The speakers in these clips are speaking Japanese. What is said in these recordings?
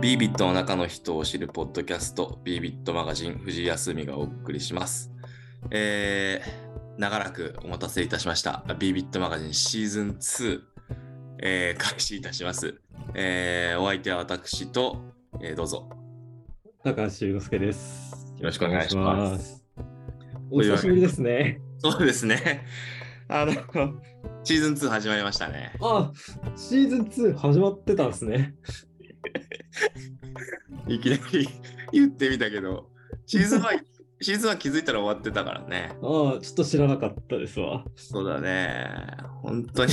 ビービットの中の人を知るポッドキャスト、ビービットマガジン、藤井康美がお送りします。えー、長らくお待たせいたしました。ビービットマガジンシーズン2、えー、開始いたします。えー、お相手は私と、えー、どうぞ。高橋祐之介です。よろしくお願いしますす。お久しぶりですね。そうですね。あの、シーズン2始まりましたね。あ、シーズン2始まってたんですね。いきなり言ってみたけど、シーズン1、シーズン1気づいたら終わってたからね。ああ、ちょっと知らなかったですわ。そうだね。本当に、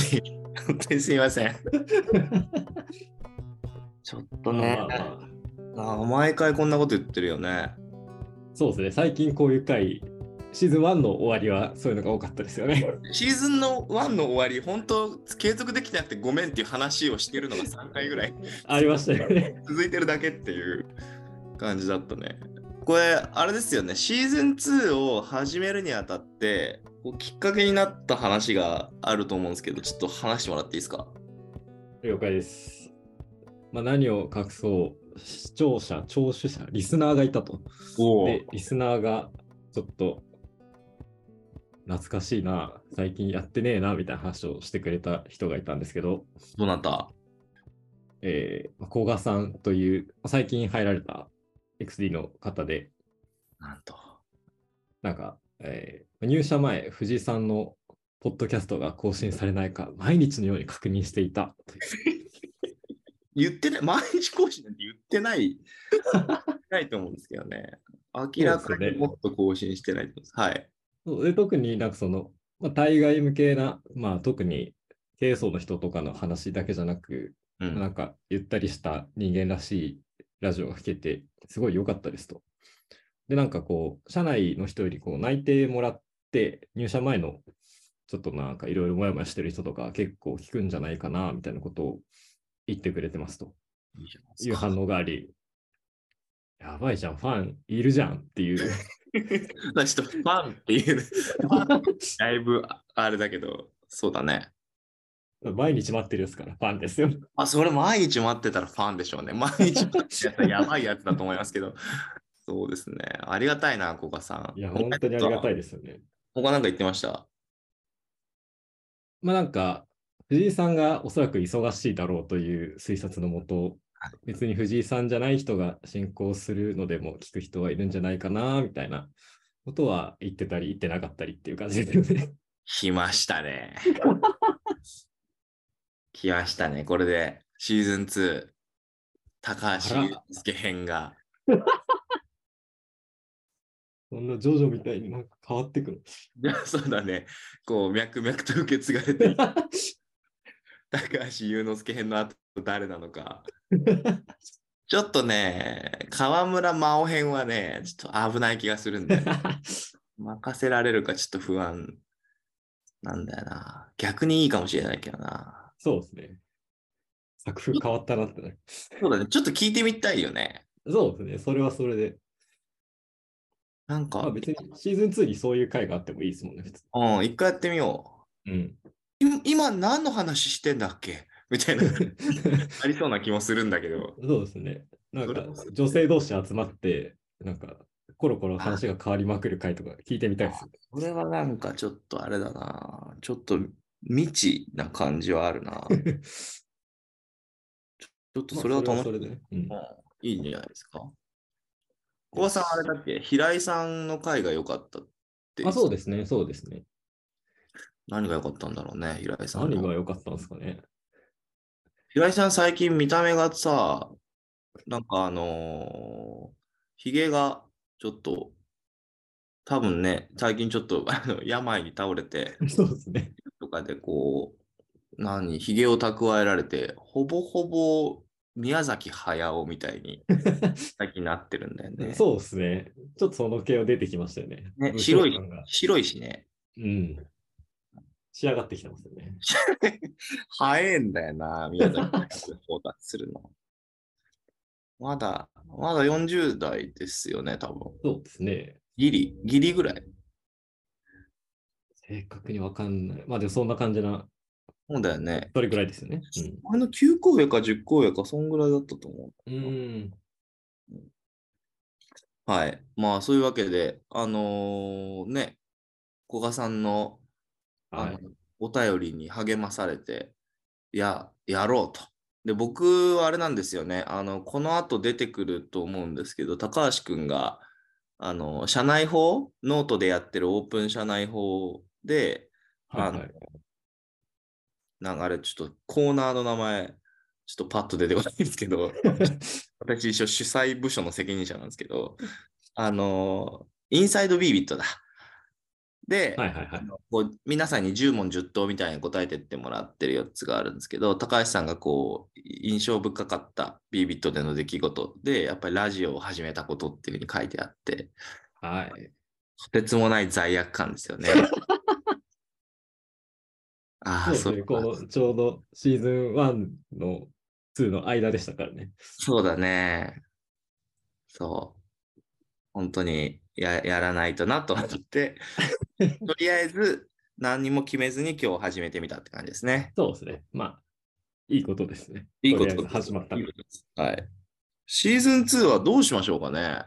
本当にすいません。ちょっとねああ毎回こんなこと言ってるよね。そうですね。最近こういう回、シーズン1の終わりはそういうのが多かったですよね。シーズンの1の終わり、本当継続できなくてごめんっていう話をしてるのが3回ぐらい ありましたよね。続いてるだけっていう感じだったね。これ、あれですよね、シーズン2を始めるにあたって、こうきっかけになった話があると思うんですけど、ちょっと話してもらっていいですか？了解です。まあ、何を隠そう、視聴者、聴取者、リスナーがいたと。おで、リスナーがちょっと懐かしいな、最近やってねえな、みたいな話をしてくれた人がいたんですけど、どなた？えー、古賀さんという、最近入られた XD の方で、なんと。なんか、えー入社前、藤井さんのポッドキャストが更新されないか、毎日のように確認していたという。言ってない、毎日更新なんて言ってない、ないと思うんですけどね。明らかにもっと更新してないと思います。はい。そう。で特になんかその、まあ、対外向けな、まあ、特に経営層の人とかの話だけじゃなく、うん。なんかゆったりした人間らしいラジオが聞けて、すごい良かったですと。で、なんかこう、社内の人よりこう内定もらって、入社前のちょっとなんかいろいろもやもやしてる人とか結構聞くんじゃないかな、みたいなことを言ってくれてますと。いう反応があり、やばいじゃん、ファンいるじゃんっていう。まあちょっとファンっていう、だいぶあれだけど、そうだね。毎日待ってるやつからファンですよ。あ、それ毎日待ってたらファンでしょうね。毎日待ってるやつはやばいやつだと思いますけど。そうですね。ありがたいな、コカさん。いや、本当にありがたいい。ですよね。他なんか言ってました？まあなんか、藤井さんがおそらく忙しいだろうという推察のもとはい、別に藤井さんじゃない人が進行するのでも聞く人はいるんじゃないかな、みたいなことは言ってたり言ってなかったりっていう感じですよね。来ましたね。来ましたね。これでシーズン2、高橋祐介編が。そんなジョジョみたいになんか変わってくる。い やそうだね。こう、脈々と受け継がれて高橋祐之介編の後誰なのか。ちょっとね、河村真央編はね、ちょっと危ない気がするんで、任せられるかちょっと不安なんだよな。逆にいいかもしれないけどな。そうですね。作風変わったなってね。そうだね、ちょっと聞いてみたいよね。そうですね。それはそれで。なんか、まあ別にシーズン2にそういう回があってもいいですもんね。普通うん、一回やってみようん。う。今今何の話してんだっけ？みたいな、ありそうな気もするんだけど。そうですね。なんか女性同士集まって、なんかコロコロ話が変わりまくる回とか聞いてみたいです。これはなんかちょっとあれだな。ちょっと未知な感じはあるな。ちょっとそれは楽しそれはそれでね。うんうんいいんじゃないですか。小川さん、あれだっけ？平井さんの回が良かったって。あ、そうですね、そうですね。何が良かったんだろうね、平井さんの。何が良かったんですかね。平井さん、最近見た目がさ、なんかあのー、ひげがちょっと、多分ね、最近ちょっと あの病に倒れて、そうですね。とかでこう、何、ひげを蓄えられて、ほぼほぼ宮崎駿みたいに最近なってるんだよね。そうですね。ちょっとその系は出てきましたよね。ね白い白いしね。うん。仕上がってきてますよね。早いんだよな、宮崎駿到達するの。まだ、まだ40代ですよね、多分。そうですね。ギリ、ギリぐらい。正確にわかんない。まあでもそんな感じなそうだよね。それぐらいですよね。あの9個上か10個上か、そんぐらいだったと思うん。うん。う。はい。まあ、そういうわけで、あのーね、古賀さんのはい。お便りに励まされて、や、やろうと。で、僕はあれなんですよね。あの、この後出てくると思うんですけど、高橋くんが、あの、社内法、ノートでやってるオープン社内法で、はい、はい。なんかあれ、ちょっとコーナーの名前、ちょっとパッと出てこないんですけど、私一応主催部署の責任者なんですけど、あの、インサイドビービットだ。で、はいはいはいこう皆さんに10問10答みたいに答えてってもらってるやつがあるんですけど、高橋さんがこう印象深かったビービットでの出来事で、やっぱりラジオを始めたことっていうふうに書いてあって、はい。とてつもない罪悪感ですよね。ああ、そうですね。このちょうどシーズン1の2の間でしたからね。そうだね。そう。本当にややらないとなと思って、とりあえず何にも決めずに今日始めてみたって感じですね。そうですね。まあ、いいことですね。いいこと始まったいいことですはい。シーズン2はどうしましょうかね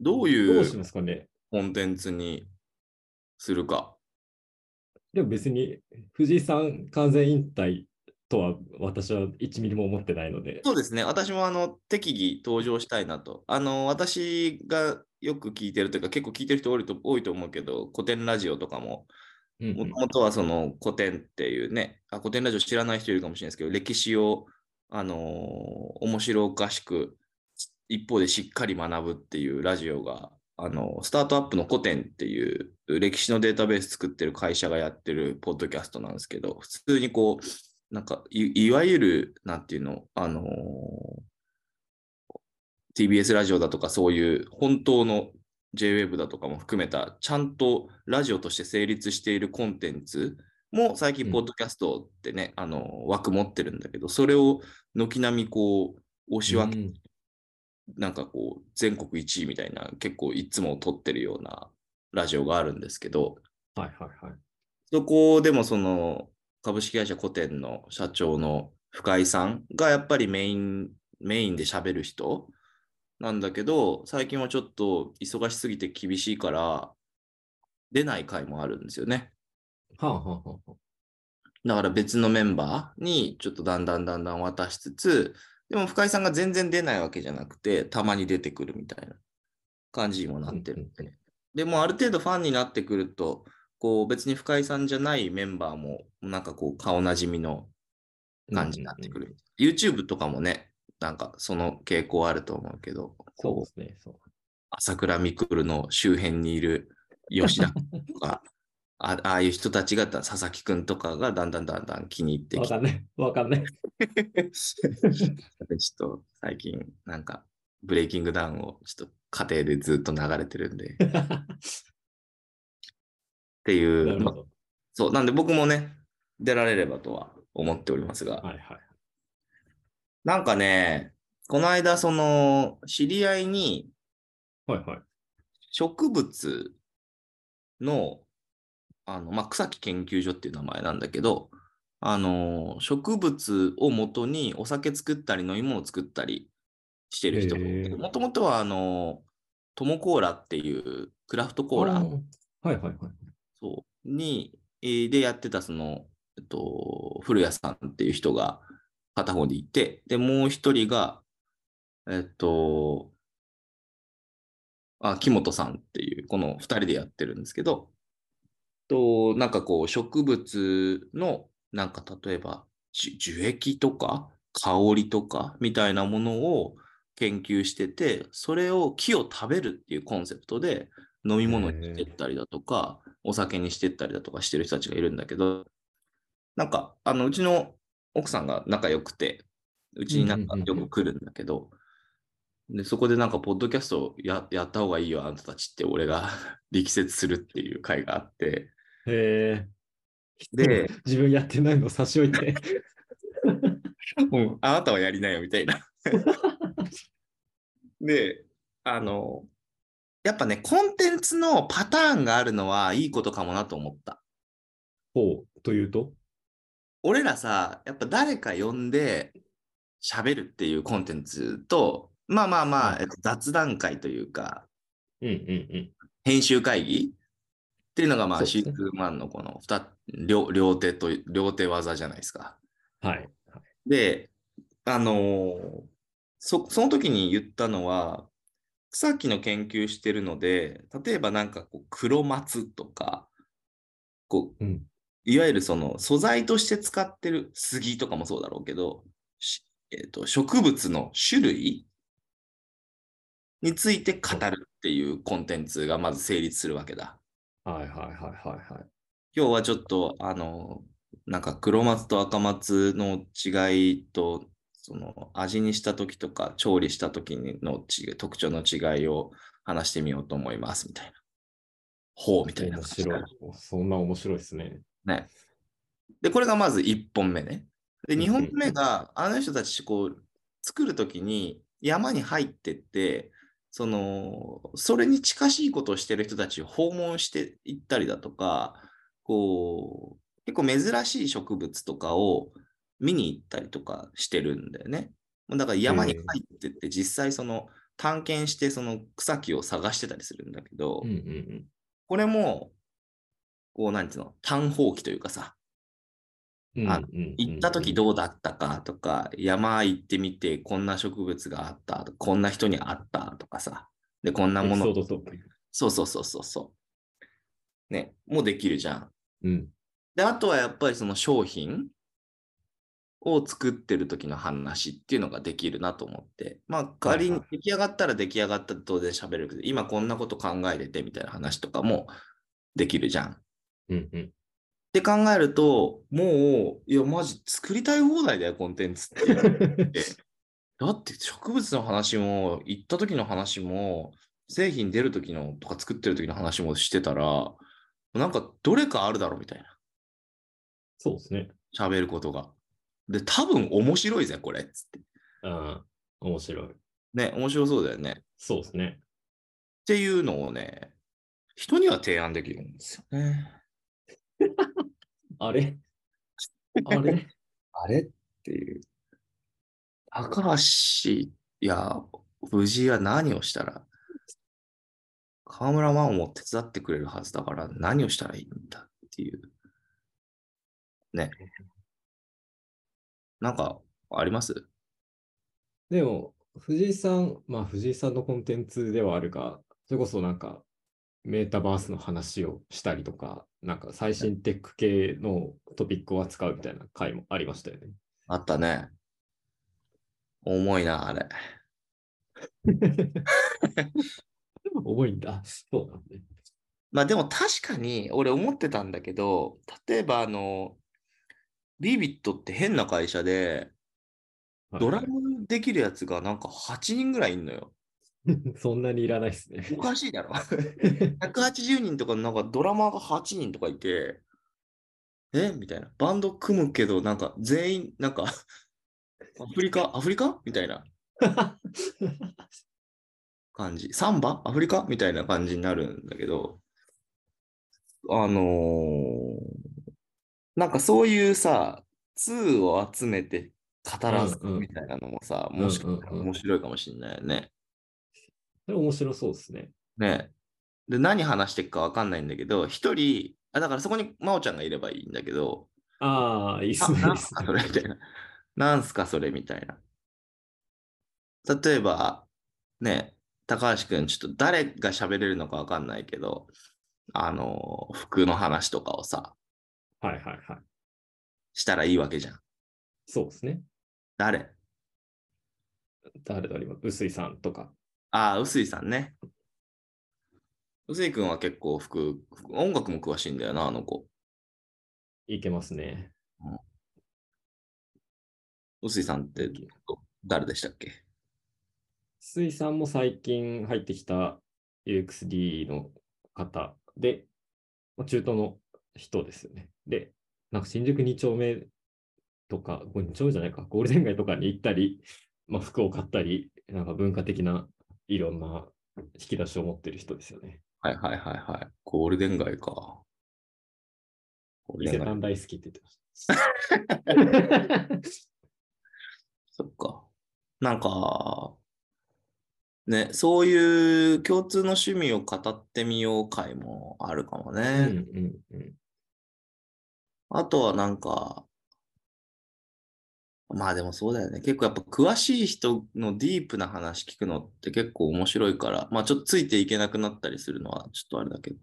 どういどうしうますかね。コンテンツにするか。でも別に藤井さん完全引退とは私は1ミリも思ってないので。そうですね。私もあの適宜登場したいなと。あの、私がよく聞いてるというか、結構聞いてる人多いと多いと思うけど、古典ラジオとかも、もともとはその古典っていうね、あ古典ラジオ知らない人いるかもしれないですけど、歴史を、あのー面白おかしく、一方でしっかり学ぶっていうラジオが、あのスタートアップの古典っていう歴史のデータベース作ってる会社がやってるポッドキャストなんですけど、普通にこう、なんかい、いわゆる、なんていうの、あのー TBS ラジオだとかそういう本当の JWEB だとかも含めた、ちゃんとラジオとして成立しているコンテンツも最近、うんポッドキャストってね、あの枠持ってるんだけど、それを軒並みこう、押し分け、うんなんかこう、全国1位みたいな、結構いつも撮ってるようなラジオがあるんですけど、はいはいはい。そこでもその株式会社古典の社長の深井さんがやっぱりメイン、メインで喋る人なんだけど、最近はちょっと忙しすぎて厳しいから、出ない回もあるんですよね。はあはあはあはあ。だから別のメンバーにちょっとだんだんだんだん渡しつつ、でも深井さんが全然出ないわけじゃなくて、たまに出てくるみたいな感じにもなってるんで。でもある程度ファンになってくると、こう別に深井さんじゃないメンバーもなんかこう顔なじみの感じになってくる。YouTube とかもね、なんかその傾向あると思うけど、そうですね。そう朝倉未来の周辺にいる吉田とか、あああいう人たちが佐々木くんとかがだんだんだんだん気に入ってきてわかんない。わかんない。ちょっと最近なんかブレイキングダウンをちょっと家庭でずっと流れてるんで っなていう、まど。そう、なんで僕もね、出られればとは思っておりますが、はいはい。なんかね、この間その知り合いにはいはい。植物の、あの、まあ、草木研究所っていう名前なんだけど、あの、植物を元にお酒作ったり飲み物作ったりしてる人もともとはあの、トモコーラっていうクラフトコーラあはいはいはい。そうに、えーでやってたその、えっと、古谷さんっていう人が片方にいて、で、もう一人が、えっと、あ、木本さんっていう、この二人でやってるんですけど、と、なんかこう、植物の、なんか例えば、樹液とか、香りとか、みたいなものを研究してて、それを木を食べるっていうコンセプトで、飲み物にしてったりだとか、お酒にしてったりだとかしてる人たちがいるんだけど、なんか、あの、うちの奥さんが仲良くて、うちになんかよく来るんだけど、で、そこでなんか、ポッドキャストややった方がいいよ、あんたたちって、俺が 力説するっていう回があって、へえ。で、自分やってないの差し置いて。うん、あなたはやりなよ、みたいな。で、あの、やっぱね、コンテンツのパターンがあるのはいいことかもなと思った。ほう、というと？俺らさ、やっぱ誰か呼んで喋るっていうコンテンツと、まあまあまあ、うんえっと雑談会というか、うんうんうん。編集会議っていうのがまあ、シーズン1のこの二両両手と、両手技じゃないですか。はい。で、あのーそ、その時に言ったのは、草木の研究してるので、例えばなんかこう黒松とか、こう、うんいわゆるその素材として使ってる杉とかもそうだろうけど、しえーと植物の種類について語るっていうコンテンツがまず成立するわけだ。はいはいはいはいはい。今日はちょっと、あの、なんか黒松と赤松の違いと、その味にした時とか調理した時の特徴の違いを話してみようと思いますみたいな。ほうみたいな面白い。そんな面白いですね。ね。で、これがまず1本目ね。で、うん2本目が、あの人たち、こう、作るときに山に入ってって、その、それに近しいことをしてる人たちを訪問していったりだとか、こう、結構珍しい植物とかを見に行ったりとかしてるんだよね。だから山に入ってって、実際その探検してその草木を探してたりするんだけど、うんうんうん。これも、こう、なんていうの、探訪記というかさ、あ行った時どうだったかとか、山行ってみてこんな植物があったこんな人に会ったとかさ、で、こんなもの。そうそうそうそうそう。ね、もうできるじゃん。うん。で、あとはやっぱりその商品を作ってる時の話っていうのができるなと思って、まあ仮に出来上がったら出来上がったと当然喋るけど、今こんなこと考えててみたいな話とかもできるじゃん。うんうん。って考えると、もう、いや、マジ作りたい放題だよ、コンテンツって。だって植物の話も、行った時の話も、製品出る時のとか作ってる時の話もしてたら、なんかどれかあるだろうみたいな。そうですね。喋ることが。で、多分面白いぜ、これ。つって。ああ、面白い。ね、面白そうだよね。っそうですね。ていうのをね、人には提案できるんですよね。あれ？あれ？あれ？っていう。高橋や藤井は何をしたら、河村真央も手伝ってくれ？るはずだから何をしたらいいんだっていう。ね。なんかありますでも、藤井さん、まあ藤井さんのコンテンツではあるが、それ？こそなんかメータバースの話をしたりとか、なんか最新テック系のトピックを扱うみたいな回もありましたよね。あったね。重いな、あれ。重いんだ。そうなんね。まあでも確かに俺思ってたんだけど、例えばあの、ビビットって変な会社で、はいドラムできるやつがなんか8人ぐらいいんのよ。そんなにいらないですね。おかしいだろ ?180 人とかなんかドラマーが8人とかいて、え？みたいな。バンド組むけど、なんか全員、なんか、アフリカ？アフリカ？みたいな感じ。サンバ？アフリカ？みたいな感じになるんだけど、あのーなんかそういうさ、2を集めて語らずうんうんみたいなのもさ、もしかしたらうんうんうん面白いかもしれないよね。それ面白そうですね。ねで、何話していくかわかんないんだけど、一人、あ、だからそこに真央ちゃんがいればいいんだけど、ああ、いいっすあ、ね。いないんすかっすねそれみたいな。なんすかそれみたいな。例えば、ね、高橋くん、ちょっと誰が喋れるのかわかんないけど、あの、服の話とかをさ、はいはいはい。したらいいわけじゃん。そうですね。誰？誰だろう、臼井さんとか。ああ、臼井さんね。臼井くんは結構服、服音楽も詳しいんだよな、あの子。いけますね。臼井さんって誰でしたっけ？臼井さんも最近入ってきた UXD の方で、まあ中東の人ですよね。で、なんか新宿2丁目とか、これ2丁目じゃないか、ゴールデン街とかに行ったり、まあ、服を買ったり、なんか文化的ないろんな引き出しを持ってる人ですよね。はいはいはいはい。ゴールデン街か。ゴ伊勢丹大好きって言ってました。そっか。なんか、ね、そういう共通の趣味を語ってみよう会もあるかもうんね。うんうん。あとはなんか、まあでもそうだよね。結構やっぱ詳しい人のディープな話聞くのって結構面白いから、まあちょっとついていけなくなったりするのはちょっとあれだけど、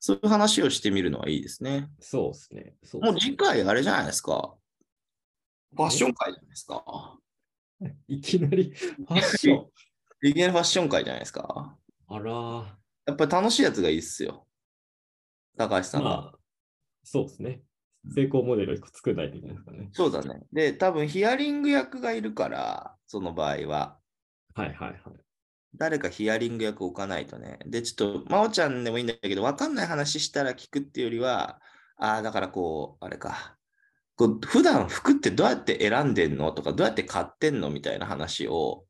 そういう話をしてみるのはいいですね。そうですね。そうもうですね次回あれじゃないですか。ファッション会じゃないですか。いきなりファッション。いきなりファッション会じゃないですか。あらー。やっぱり楽しいやつがいいっすよ。高橋さんが。まあ、そうですね。成功モデルを一個作らないといけないですからね。そうだね。で、多分ヒアリング役がいるから、その場合は。はいはいはい。誰かヒアリング役置かないとね。で、ちょっと、真央ちゃんでもいいんだけど、わかんない話したら聞くっていうよりは、ああ、だからこう、あれか。こう普段服ってどうやって選んでんのとか、どうやって買ってんのみたいな話を、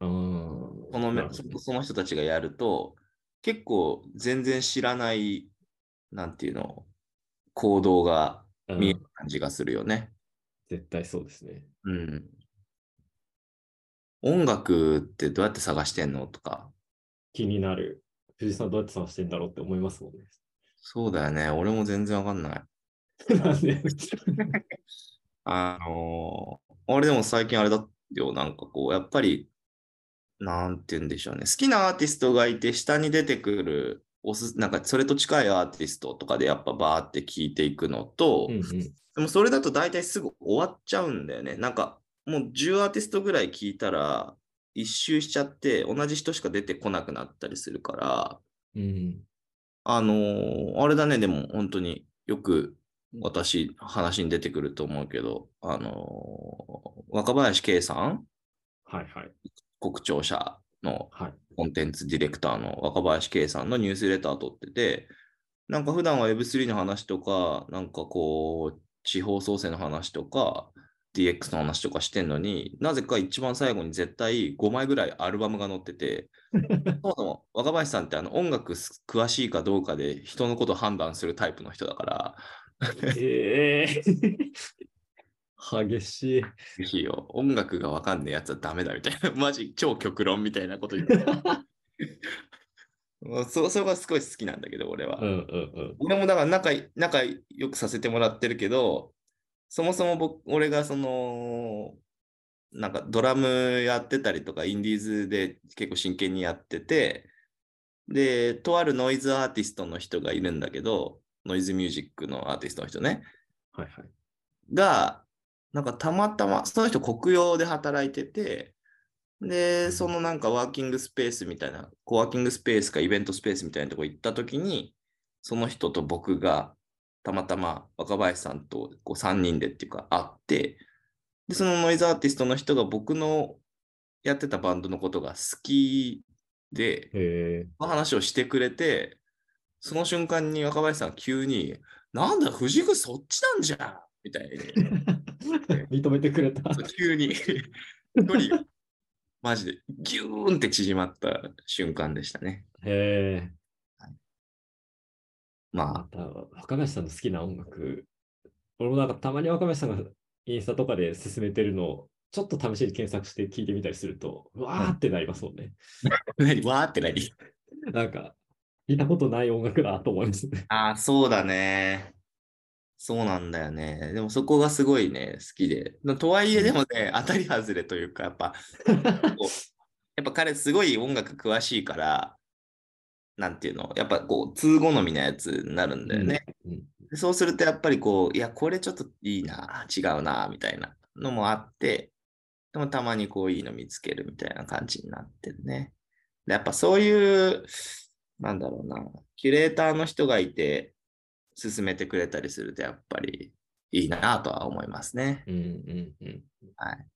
うーん。そのその人たちがやると、結構全然知らない、なんていうの、行動がうん見える感じがするよね。絶対そうですね。うん。音楽ってどうやって探してんのとか。気になる。藤井さんどうやって探してんだろうって思いますもんね。そうだよね。俺も全然わかんない。なんで？あのー俺でも最近あれだよ。なんかこう、やっぱり、なんて言うんでしょうね。好きなアーティストがいて、下に出てくる、おすなんかそれと近いアーティストとかでやっぱバーって聞いていくのと、うんうん。でもそれだと大体すぐ終わっちゃうんだよね。なんかもう10アーティストぐらい聞いたら一周しちゃって同じ人しか出てこなくなったりするから、うん。あのーあれだね、でも本当によく私話に出てくると思うけど、あのー若林圭さん、はいはい。国庁舎のはい。コンテンツディレクターの若林圭さんのニュースレター取ってて、なんか普段は Web3 の話とか、なんかこう、地方創生の話とか、DX の話とかしてんのになぜか一番最後に絶対5枚ぐらいアルバムが載ってて、そもそも若林さんってあの音楽詳しいかどうかで人のことを判断するタイプの人だから、ええ激しい。ぜひよ、音楽がわかんねえやつはダメだみたいな、マジ超極論みたいなこと言って。もうそそれがすごい好きなんだけど、俺は。うんうんうん。俺もだから仲い仲良くさせてもらってるけど、そもそも僕、俺がその、なんかドラムやってたりとか、インディーズで結構真剣にやってて、で、とあるノイズアーティストの人がいるんだけど、ノイズミュージックのアーティストの人ね、はいはい。が、なんかたまたま、その人国用で働いてて、で、そのなんかワーキングスペースみたいな、コワーキングスペースかイベントスペースみたいなとこ行った時に、その人と僕がたまたま若林さんとこう3人でっていうか会って、で、そのノイズアーティストの人が僕のやってたバンドのことが好きで、の話をしてくれて、その瞬間に若林さんが急に、なんだ、藤井君そっちなんじゃんみたいに。認めてくれた。急に距離がマジでギューンって縮まった瞬間でしたね。へえ。ままた、若林さんの好きな音楽、俺もなんかたまに若林さんがインスタとかで進めてるのを、ちょっと試しに検索して聞いてみたりすると、うわーってなりますもんね。わーって何なんか、聞いたことない音楽だと思いますね。ああ、そうだね。そうなんだよね。でもそこがすごいね、好きで。とはいえでもね、当たり外れというか、やっぱ、やっぱ彼すごい音楽詳しいから、なんていうの、やっぱこう、通好みなやつになるんだよね。うんでそうするとやっぱりこう、いや、これちょっといいな、違うな、みたいなのもあって、でもたまにこういいの見つけるみたいな感じになってるね。でやっぱそういう、なんだろうな、キュレーターの人がいて、進めてくれたりすると、やっぱりいいなとは思いますね。うんうんうん。はい。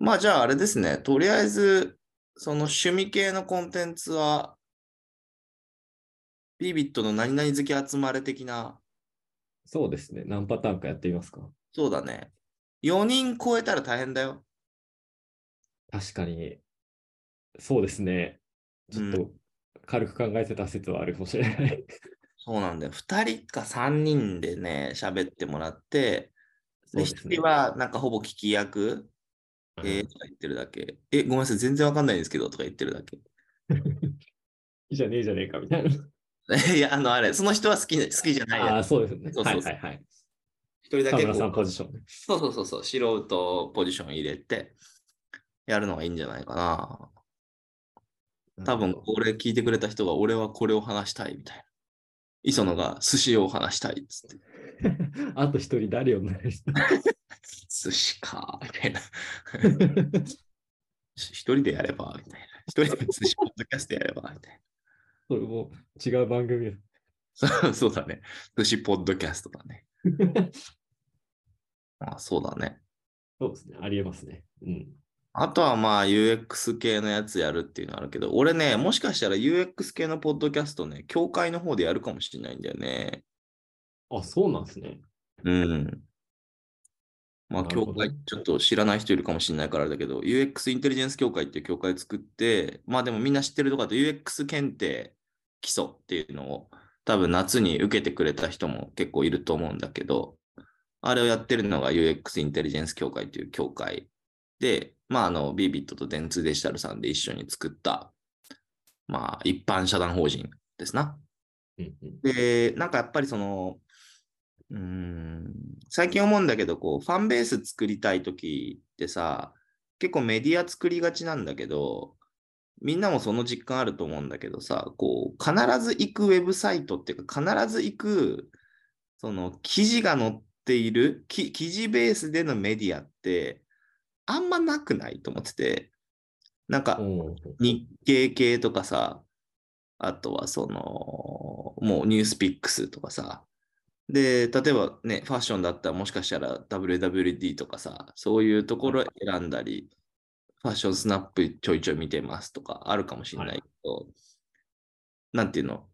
まあじゃああれですね、とりあえず、その趣味系のコンテンツは、ビビットの何々好き集まれ的なそうですね。何パターンかやってみますか。そうだね。4人超えたら大変だよ。確かに、そうですね。ちょっと軽く考えてた説はあるかもしれない。そうなんだよ。2人か3人でね、喋ってもらって、で、1そうですね人はなんかほぼ聞き役、うんえーとか言ってるだけ。え、ごめんなさい、全然わかんないんですけど、とか言ってるだけ。いいじゃねえじゃねえかみたいな。いや、あの、あれ、その人は好き好きじゃないああ、やつ。そうですね。そうそうそうはいはいはい。一人だけ田村さんこうポジションね。そうそうそうそう、素人ポジション入れて、やるのがいいんじゃないかな。多分、これ聞いてくれた人が、俺はこれを話したいみたいな。磯野が寿司を話したいっつって。あと一人誰をなる人寿司か、みたいな。一人でやれば、みたいな。一人で寿司ポッドキャストやれば、みたいそれも違う番組。そ うそうだね。寿司ポッドキャストだね。あそうだね。そうですね。ありえますね。うん。あとはまあ UX 系のやつやるっていうのあるけど、俺ね、もしかしたら UX 系のポッドキャストね、協会の方でやるかもしれないんだよね。あ、そうなんですね。うん。まあ、協会、ちょっと知らない人いるかもしれないからだけど、UX インテリジェンス協会っていう協会作って、まあでもみんな知ってるとかと UX 検定基礎っていうのを多分夏に受けてくれた人も結構いると思うんだけど、あれをやってるのが UX インテリジェンス協会という協会で、まああの、ビビットと電通デジタルさんで一緒に作った、まあ一般社団法人ですな。うんうん、で、なんかやっぱりその、うーん、最近思うんだけど、こう、ファンベース作りたいときってさ、結構メディア作りがちなんだけど、みんなもその実感あると思うんだけどさ、こう、必ず行くウェブサイトっていうか、必ず行く、その、記事が載っている、き記事ベースでのメディアって、あんまなくないと思ってて、なんか、日経系とかさ、あとはその、もうニュースピックスとかさ、で、例えばね、ファッションだったらもしかしたら WWD とかさ、そういうところ選んだり、ファッションスナップちょいちょい見てますとかあるかもしれないけど、なんていうの、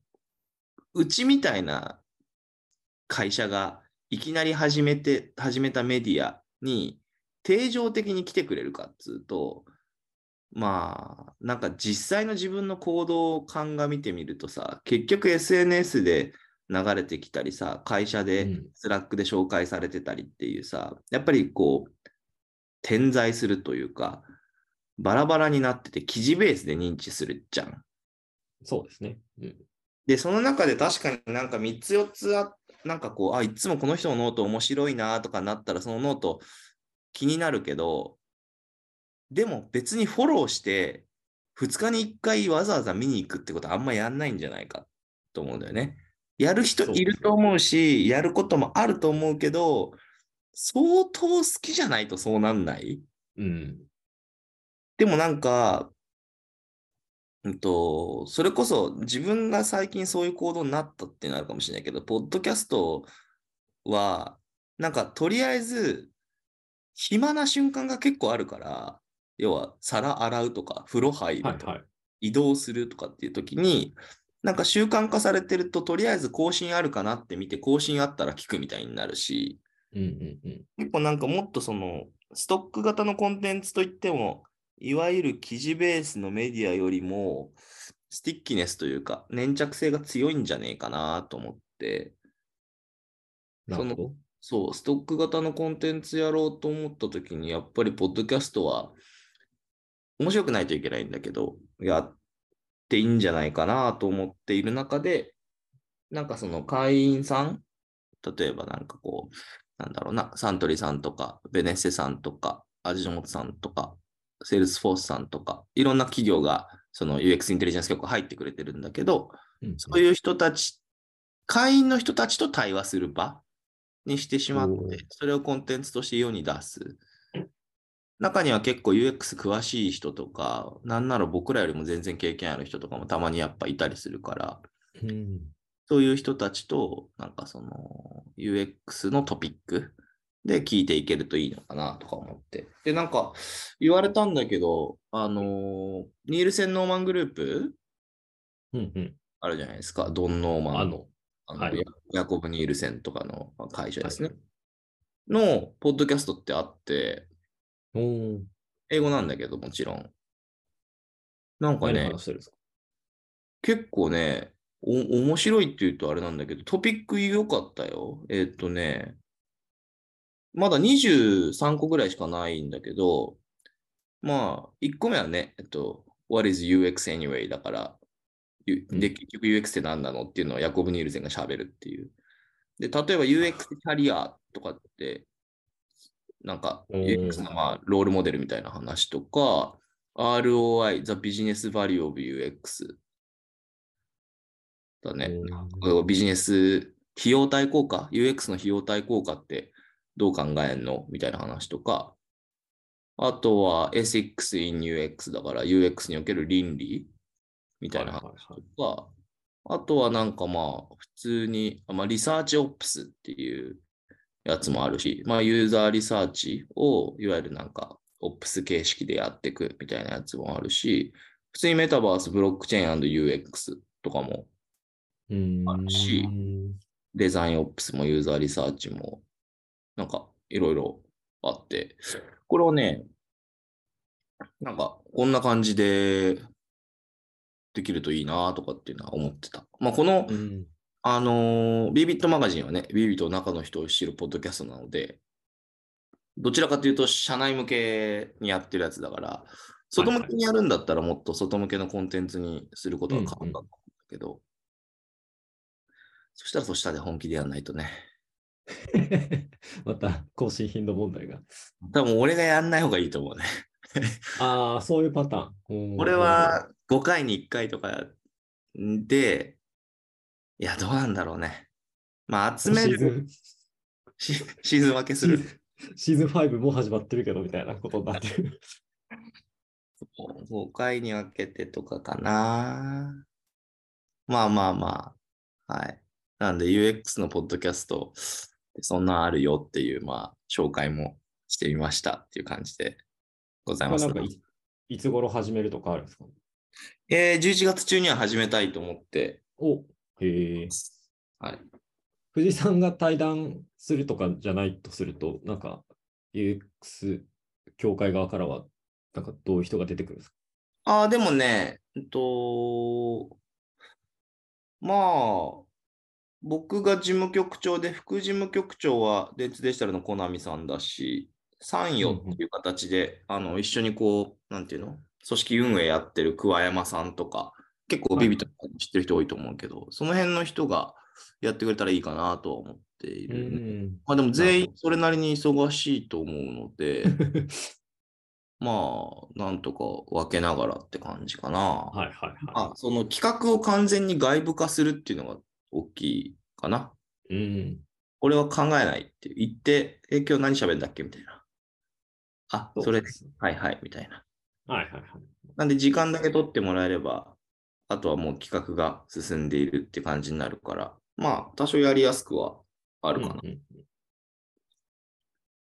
うちみたいな会社がいきなり始めて、始めたメディアに定常的に来てくれるかっつうと、まあ、なんか実際の自分の行動を鑑みてみるとさ、結局 SNS で流れてきたりさ、会社でうん Slack で紹介されてたりっていうさ、やっぱりこう、点在するというか、バラバラになってて記事ベースで認知するじゃん。そうですね。うん、で、その中で確かになんか3つ4つあ、なんかこう、あ、いつもこの人のノート面白いなとかなったら、そのノート気になるけど、でも別にフォローして、2日に1回わざわざ見に行くってことはあんまやんないんじゃないかと思うんだよね。やる人いると思うし、やることもあると思うけど、相当好きじゃないとそうなんないうん。でもなんか、うんと、それこそ自分が最近そういう行動になったってなるかもしれないけど、ポッドキャストは、なんかとりあえず、暇な瞬間が結構あるから、要は皿洗うとか、風呂入るとか、はいはい。移動するとかっていう時に、なんか習慣化されてると、とりあえず更新あるかなって見て、更新あったら聞くみたいになるし、うんうんうん。結構なんかもっとそのストック型のコンテンツといっても、いわゆる記事ベースのメディアよりも、スティッキネスというか、粘着性が強いんじゃねえかなと思って、なるほど。そう、ストック型のコンテンツやろうと思ったときに、やっぱりポッドキャストは面白くないといけないんだけど、やっていいんじゃないかなと思っている中で、なんかその会員さん、例えばなんかこう、なんだろうな、サントリーさんとか、ベネッセさんとか、アジノモトさんとか、セールスフォースさんとか、いろんな企業がその UX インテリジェンス協会入ってくれてるんだけど、うんうん。そういう人たち、会員の人たちと対話する場にしてしまって、それをコンテンツとして世に出す。中には結構 UX 詳しい人とか、なんなら僕らよりも全然経験ある人とかもたまにやっぱいたりするから、うんそういう人たちと、なんかその UX のトピックで聞いていけるといいのかなとか思って。で、なんか言われたんだけど、あのーニールセン・ノーマングループうんうん。あるじゃないですか。ドン・ノーマン。あの、あのはいヤヤコブ・ニールセンとかのまあ会社ですね。の、ポッドキャストってあって、おー英語なんだけど、もちろん。なんか何ね、結構ね、お面白いって言うとあれなんだけど、トピック良かったよ。えーっとね、まだ23個ぐらいしかないんだけど、まあ、1個目はね、えっと、What is UX anyway? だから、で、結局 UX って何なのっていうのをヤコブ・ニールゼンが喋るっていう。で、例えば UX キャリアとかって、なんか UX のまあロールモデルみたいな話とか、ROI、The Business Value of UX だね。おビジネス費用対効果、UX の費用対効果ってどう考えんのみたいな話とか、あとは Ethics in UX だから UX における倫理みたいな話はいはいとか、あとはなんかまあ普通に、まあ、 Research Ops っていうやつもあるし、まあユーザーリサーチをいわゆるなんか Ops 形式でやっていくみたいなやつもあるし、普通にメタバース、ブロックチェーン &UX とかもあるしデザインオプスもユーザーリサーチも、なんかいろいろあって、これをね、なんかこんな感じでできるといいなとかっていうのは思ってた。まあこの、うんあのー、ビビットマガジンはね、ビビットの中の人を知るポッドキャストなので、どちらかというと社内向けにやってるやつだから、外向けにやるんだったらもっと外向けのコンテンツにすることが可能だと思うんだけど、そしたらそしたで本気でやらないとね。また更新頻度問題が。多分俺がやんない方がいいと思うね。ああ、そういうパターン。うん俺、は5回に1回とかで、いや、どうなんだろうね。まあ、集めるシーズン、シシーズン分けする。シーズン5もう始まってるけどみたいなことになってる。5回に分けてとかかな。まあまあまあ。はい。なんで UX のポッドキャスト、そんなんあるよっていう、まあ、紹介もしてみましたっていう感じでございます、いいつ頃始めるとかあるんですか？えー、11月中には始めたいと思っておへえ。はい。藤井さんが対談するとかじゃないとすると、なんか UX 協会側からは、なんかどういう人が出てくるんですか？ああ、でもね、えっと、まあ、僕が事務局長で、副事務局長は電通デジタルのコナミさんだし、参与っていう形で、あの、一緒にこう、なんていうの？組織運営やってる桑山さんとか、結構ビビット知ってる人多いと思うけど、その辺の人がやってくれたらいいかなとは思っている、ね。まあでも全員それなりに忙しいと思うので、まあ、なんとか分けながらって感じかな。はいはいはあ、その企画を完全に外部化するっていうのが大きいかな。い。うん。俺は考えないって言って、え、今日何喋るんだっけみたいな。あ、それで、すね。はいはい、みたいな。はいはいはい。なんで時間だけ取ってもらえれば、あとはもう企画が進んでいるって感じになるから、まあ、多少やりやすくはあるかな。うんうんうん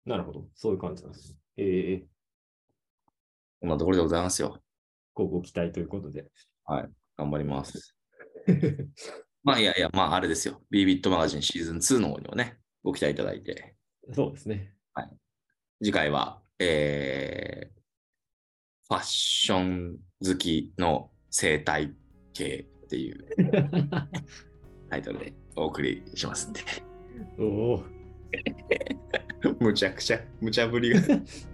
なるほど。そういう感じなんですね。ええこんなところでございますよ。ごご期待ということで。頑張ります。まあ、いやいや、まあ、あれですよ。ビビットマガジンシーズン2の方にもね、ご期待いただいて。そうですね。次回は、えー、ファッション好きの生態系っていうタイトルでお送りしますんで。おお。むちゃくちゃ、無茶ぶりが。